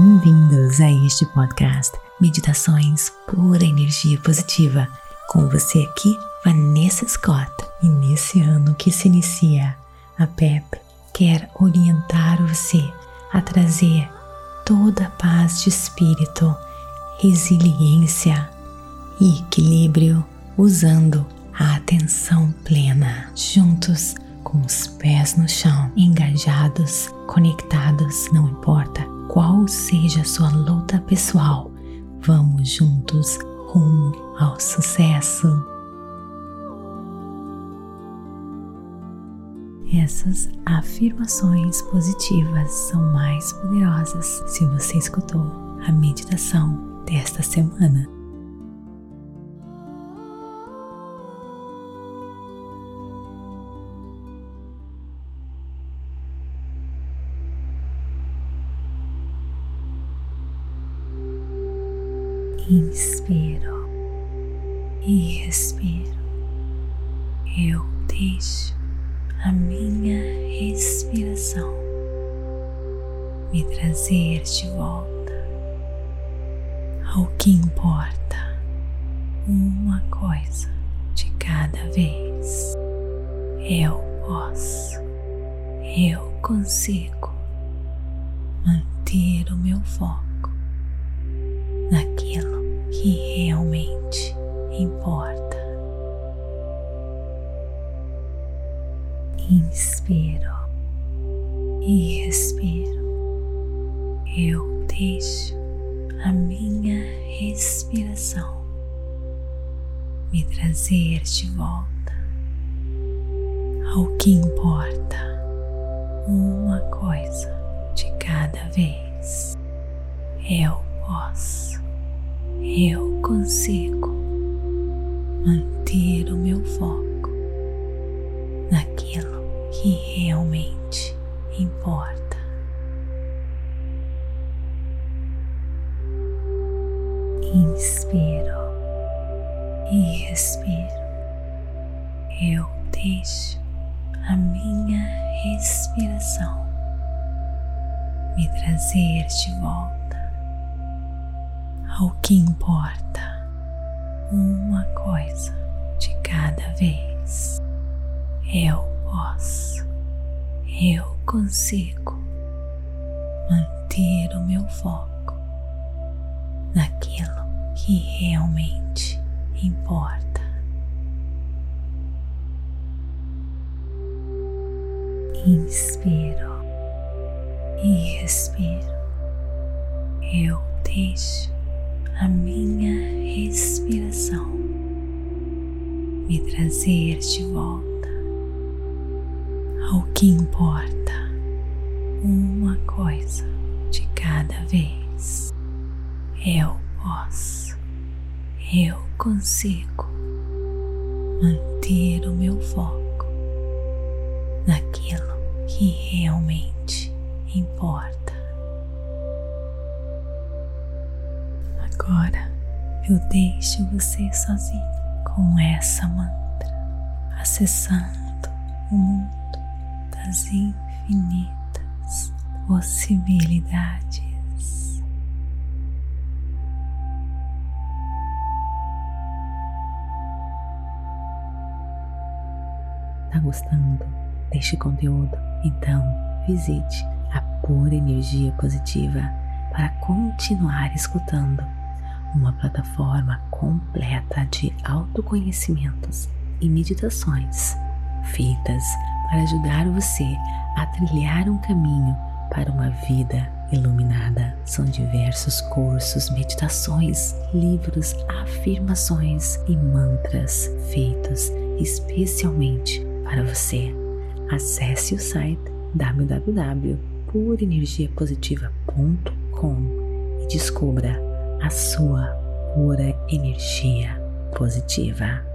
bem-vindos a este podcast Meditações Pura Energia Positiva. Com você aqui, Vanessa Scott. E nesse ano que se inicia, a PEP quer orientar você a trazer toda a paz de espírito, resiliência e equilíbrio usando a atenção plena. Juntos, com os pés no chão, engajados, conectados, não importa qual seja a sua luta pessoal, vamos juntos rumo ao sucesso. Essas afirmações positivas são mais poderosas se você escutou a meditação desta semana. Inspiro e expiro, eu deixo a minha respiração me trazer de volta ao que importa, uma coisa de cada vez. Eu posso, eu consigo manter o meu foco que realmente importa. Inspiro e expiro. Eu deixo a minha respiração me trazer de volta ao que importa, uma coisa de cada vez. Eu eu consigo manter o meu foco naquilo que realmente importa. Inspiro e expiro. Eu deixo a minha respiração me trazer de volta ao que importa, uma coisa de cada vez. Eu posso, eu consigo manter o meu foco naquilo que realmente importa. Inspiro e expiro. Eu deixo a minha respiração me trazer de volta ao que importa, uma coisa de cada vez. Eu posso, eu consigo manter o meu foco naquilo que realmente importa. Agora eu deixo você sozinho com essa mantra, acessando o mundo das infinitas possibilidades. Tá gostando deste conteúdo? Então visite a Pura Energia Positiva para continuar escutando uma plataforma completa de autoconhecimentos e meditações feitas para ajudar você a trilhar um caminho para uma vida iluminada. São diversos cursos, meditações, livros, afirmações e mantras feitos especialmente para você. Acesse o site www.purenergiapositiva.com e descubra a sua pura energia positiva.